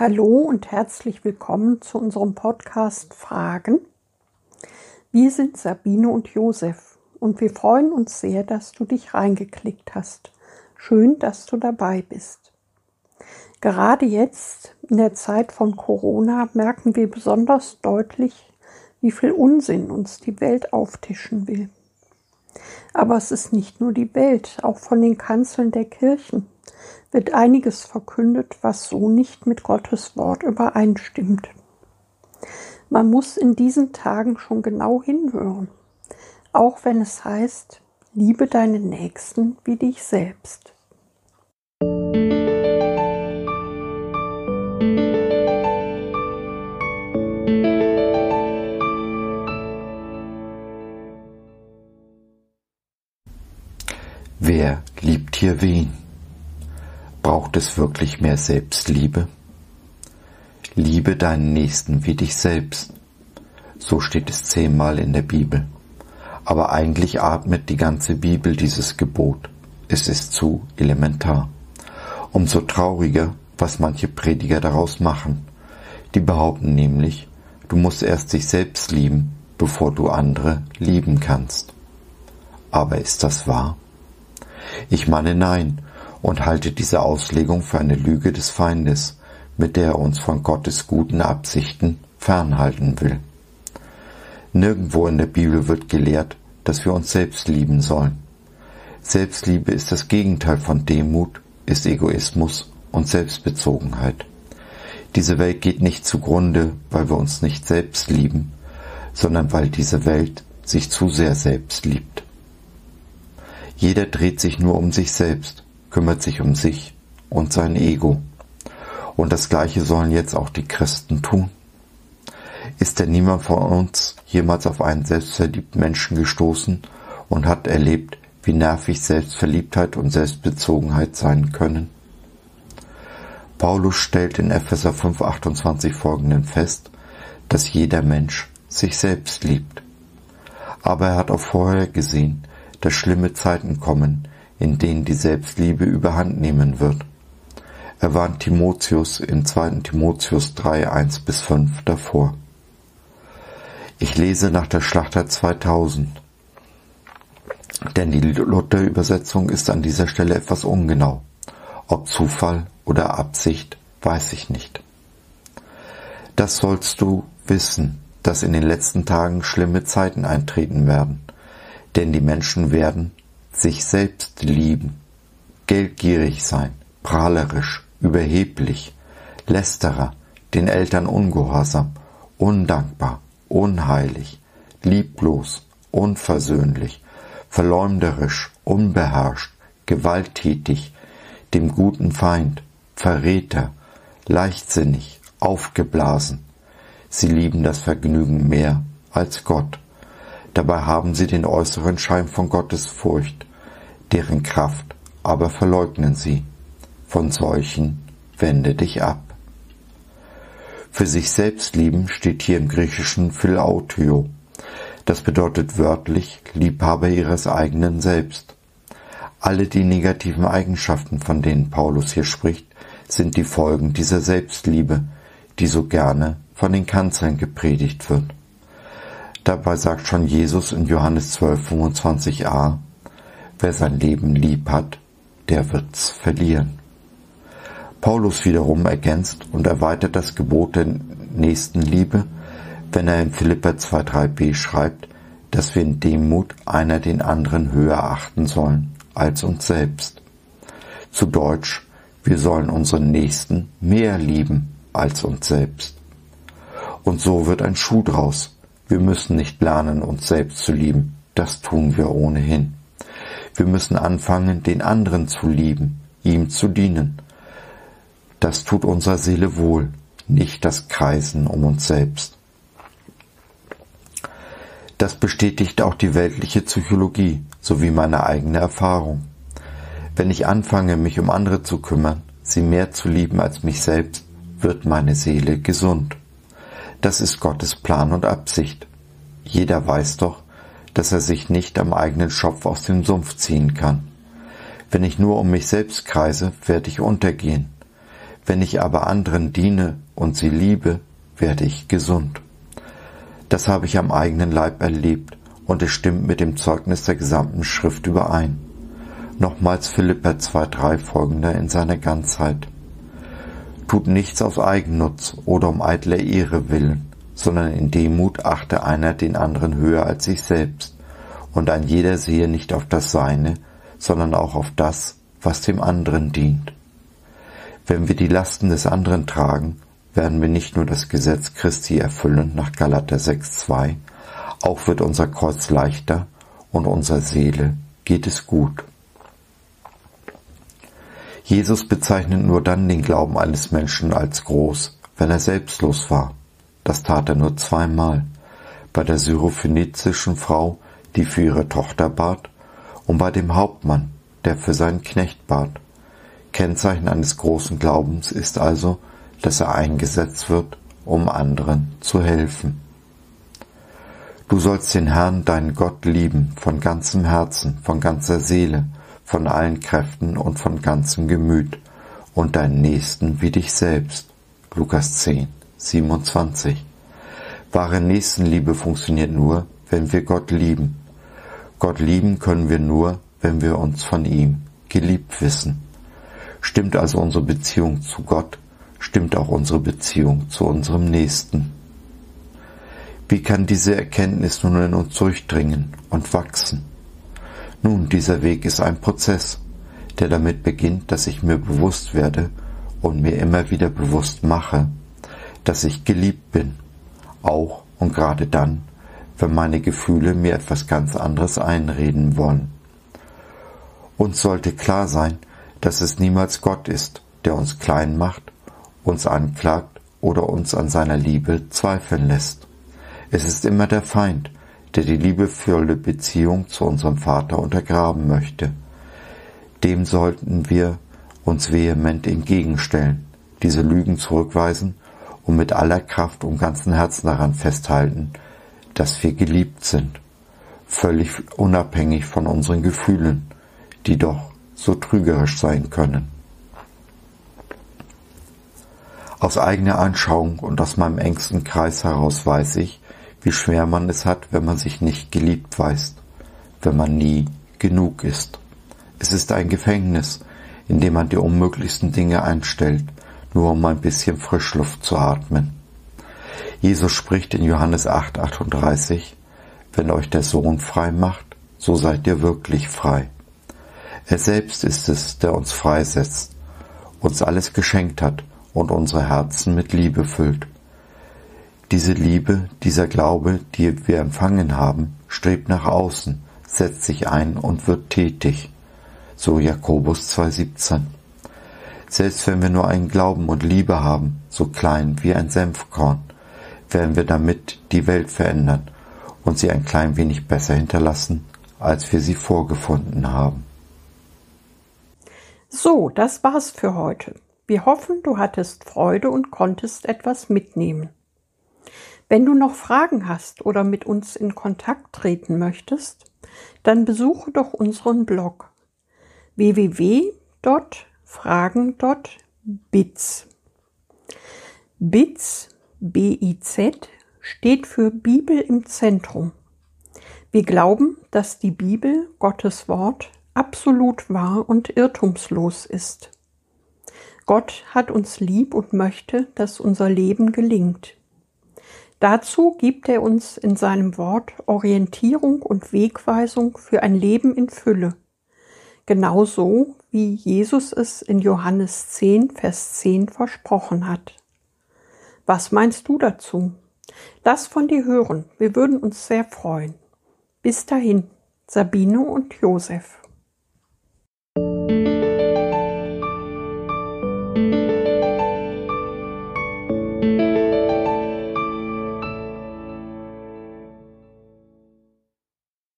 Hallo und herzlich willkommen zu unserem Podcast Fragen. Wir sind Sabine und Josef und wir freuen uns sehr, dass du dich reingeklickt hast. Schön, dass du dabei bist. Gerade jetzt in der Zeit von Corona merken wir besonders deutlich, wie viel Unsinn uns die Welt auftischen will. Aber es ist nicht nur die Welt, auch von den Kanzeln der Kirchen wird einiges verkündet, was so nicht mit Gottes Wort übereinstimmt. Man muss in diesen Tagen schon genau hinhören, auch wenn es heißt, liebe deinen Nächsten wie dich selbst. Wer liebt hier wen? Braucht es wirklich mehr Selbstliebe? Liebe deinen Nächsten wie dich selbst. So steht es zehnmal in der Bibel. Aber eigentlich atmet die ganze Bibel dieses Gebot. Es ist zu elementar. Umso trauriger, was manche Prediger daraus machen. Die behaupten nämlich, du musst erst dich selbst lieben, bevor du andere lieben kannst. Aber ist das wahr? Ich meine nein und halte diese Auslegung für eine Lüge des Feindes, mit der er uns von Gottes guten Absichten fernhalten will. Nirgendwo in der Bibel wird gelehrt, dass wir uns selbst lieben sollen. Selbstliebe ist das Gegenteil von Demut, ist Egoismus und Selbstbezogenheit. Diese Welt geht nicht zugrunde, weil wir uns nicht selbst lieben, sondern weil diese Welt sich zu sehr selbst liebt. Jeder dreht sich nur um sich selbst, kümmert sich um sich und sein Ego. Und das Gleiche sollen jetzt auch die Christen tun. Ist denn niemand von uns jemals auf einen selbstverliebten Menschen gestoßen und hat erlebt, wie nervig Selbstverliebtheit und Selbstbezogenheit sein können? Paulus stellt in Epheser 5,28 folgenden fest, dass jeder Mensch sich selbst liebt. Aber er hat auch vorher gesehen, dass schlimme Zeiten kommen, in denen die Selbstliebe überhand nehmen wird. Er warnt Timotheus in 2. Timotheus 3, 1 bis 5 davor. Ich lese nach der Schlachter 2000, denn die Luther-Übersetzung ist an dieser Stelle etwas ungenau. Ob Zufall oder Absicht, weiß ich nicht. Das sollst du wissen, dass in den letzten Tagen schlimme Zeiten eintreten werden denn die Menschen werden sich selbst lieben, geldgierig sein, prahlerisch, überheblich, lästerer, den Eltern ungehorsam, undankbar, unheilig, lieblos, unversöhnlich, verleumderisch, unbeherrscht, gewalttätig, dem guten Feind, Verräter, leichtsinnig, aufgeblasen. Sie lieben das Vergnügen mehr als Gott Dabei haben sie den äußeren Schein von Gottes Furcht, deren Kraft aber verleugnen sie. Von solchen wende dich ab. Für sich selbst lieben steht hier im Griechischen Philautio. Das bedeutet wörtlich Liebhaber ihres eigenen Selbst. Alle die negativen Eigenschaften, von denen Paulus hier spricht, sind die Folgen dieser Selbstliebe, die so gerne von den Kanzeln gepredigt wird. Dabei sagt schon Jesus in Johannes 12, 25a, wer sein Leben lieb hat, der wird's verlieren. Paulus wiederum ergänzt und erweitert das Gebot der Nächstenliebe, wenn er in Philippa 2,3b schreibt, dass wir in Demut einer den anderen höher achten sollen als uns selbst. Zu Deutsch, wir sollen unseren Nächsten mehr lieben als uns selbst. Und so wird ein Schuh draus, wir müssen nicht lernen, uns selbst zu lieben. Das tun wir ohnehin. Wir müssen anfangen, den anderen zu lieben, ihm zu dienen. Das tut unserer Seele wohl, nicht das Kreisen um uns selbst. Das bestätigt auch die weltliche Psychologie sowie meine eigene Erfahrung. Wenn ich anfange, mich um andere zu kümmern, sie mehr zu lieben als mich selbst, wird meine Seele gesund. Das ist Gottes Plan und Absicht. Jeder weiß doch, dass er sich nicht am eigenen Schopf aus dem Sumpf ziehen kann. Wenn ich nur um mich selbst kreise, werde ich untergehen. Wenn ich aber anderen diene und sie liebe, werde ich gesund. Das habe ich am eigenen Leib erlebt und es stimmt mit dem Zeugnis der gesamten Schrift überein. Nochmals Philipper 2,3 folgender in seiner Ganzheit. Tut nichts aus Eigennutz oder um eitler Ehre willen, sondern in Demut achte einer den anderen höher als sich selbst, und ein jeder sehe nicht auf das Seine, sondern auch auf das, was dem anderen dient. Wenn wir die Lasten des anderen tragen, werden wir nicht nur das Gesetz Christi erfüllen nach Galater 6,2, auch wird unser Kreuz leichter und unserer Seele geht es gut. Jesus bezeichnet nur dann den Glauben eines Menschen als groß, wenn er selbstlos war. Das tat er nur zweimal. Bei der syrophönizischen Frau, die für ihre Tochter bat, und bei dem Hauptmann, der für seinen Knecht bat. Kennzeichen eines großen Glaubens ist also, dass er eingesetzt wird, um anderen zu helfen. Du sollst den Herrn, deinen Gott, lieben, von ganzem Herzen, von ganzer Seele, von allen Kräften und von ganzem Gemüt, und deinen Nächsten wie dich selbst. Lukas 10, 27. Wahre Nächstenliebe funktioniert nur, wenn wir Gott lieben. Gott lieben können wir nur, wenn wir uns von ihm geliebt wissen. Stimmt also unsere Beziehung zu Gott, stimmt auch unsere Beziehung zu unserem Nächsten. Wie kann diese Erkenntnis nun in uns durchdringen und wachsen? Nun, dieser Weg ist ein Prozess, der damit beginnt, dass ich mir bewusst werde und mir immer wieder bewusst mache, dass ich geliebt bin, auch und gerade dann, wenn meine Gefühle mir etwas ganz anderes einreden wollen. Uns sollte klar sein, dass es niemals Gott ist, der uns klein macht, uns anklagt oder uns an seiner Liebe zweifeln lässt. Es ist immer der Feind, der die liebevolle Beziehung zu unserem Vater untergraben möchte. Dem sollten wir uns vehement entgegenstellen, diese Lügen zurückweisen und mit aller Kraft und ganzen Herzen daran festhalten, dass wir geliebt sind, völlig unabhängig von unseren Gefühlen, die doch so trügerisch sein können. Aus eigener Anschauung und aus meinem engsten Kreis heraus weiß ich, wie schwer man es hat, wenn man sich nicht geliebt weiß, wenn man nie genug ist. Es ist ein Gefängnis, in dem man die unmöglichsten Dinge einstellt, nur um ein bisschen Frischluft zu atmen. Jesus spricht in Johannes 8, 38, wenn euch der Sohn frei macht, so seid ihr wirklich frei. Er selbst ist es, der uns freisetzt, uns alles geschenkt hat und unsere Herzen mit Liebe füllt. Diese Liebe, dieser Glaube, die wir empfangen haben, strebt nach außen, setzt sich ein und wird tätig. So Jakobus 2,17. Selbst wenn wir nur einen Glauben und Liebe haben, so klein wie ein Senfkorn, werden wir damit die Welt verändern und sie ein klein wenig besser hinterlassen, als wir sie vorgefunden haben. So, das war's für heute. Wir hoffen, du hattest Freude und konntest etwas mitnehmen. Wenn du noch Fragen hast oder mit uns in Kontakt treten möchtest, dann besuche doch unseren Blog www.fragen.biz. Biz, B-I-Z, steht für Bibel im Zentrum. Wir glauben, dass die Bibel, Gottes Wort, absolut wahr und irrtumslos ist. Gott hat uns lieb und möchte, dass unser Leben gelingt. Dazu gibt er uns in seinem Wort Orientierung und Wegweisung für ein Leben in Fülle. Genauso wie Jesus es in Johannes 10, Vers 10 versprochen hat. Was meinst du dazu? Lass von dir hören, wir würden uns sehr freuen. Bis dahin, Sabine und Josef.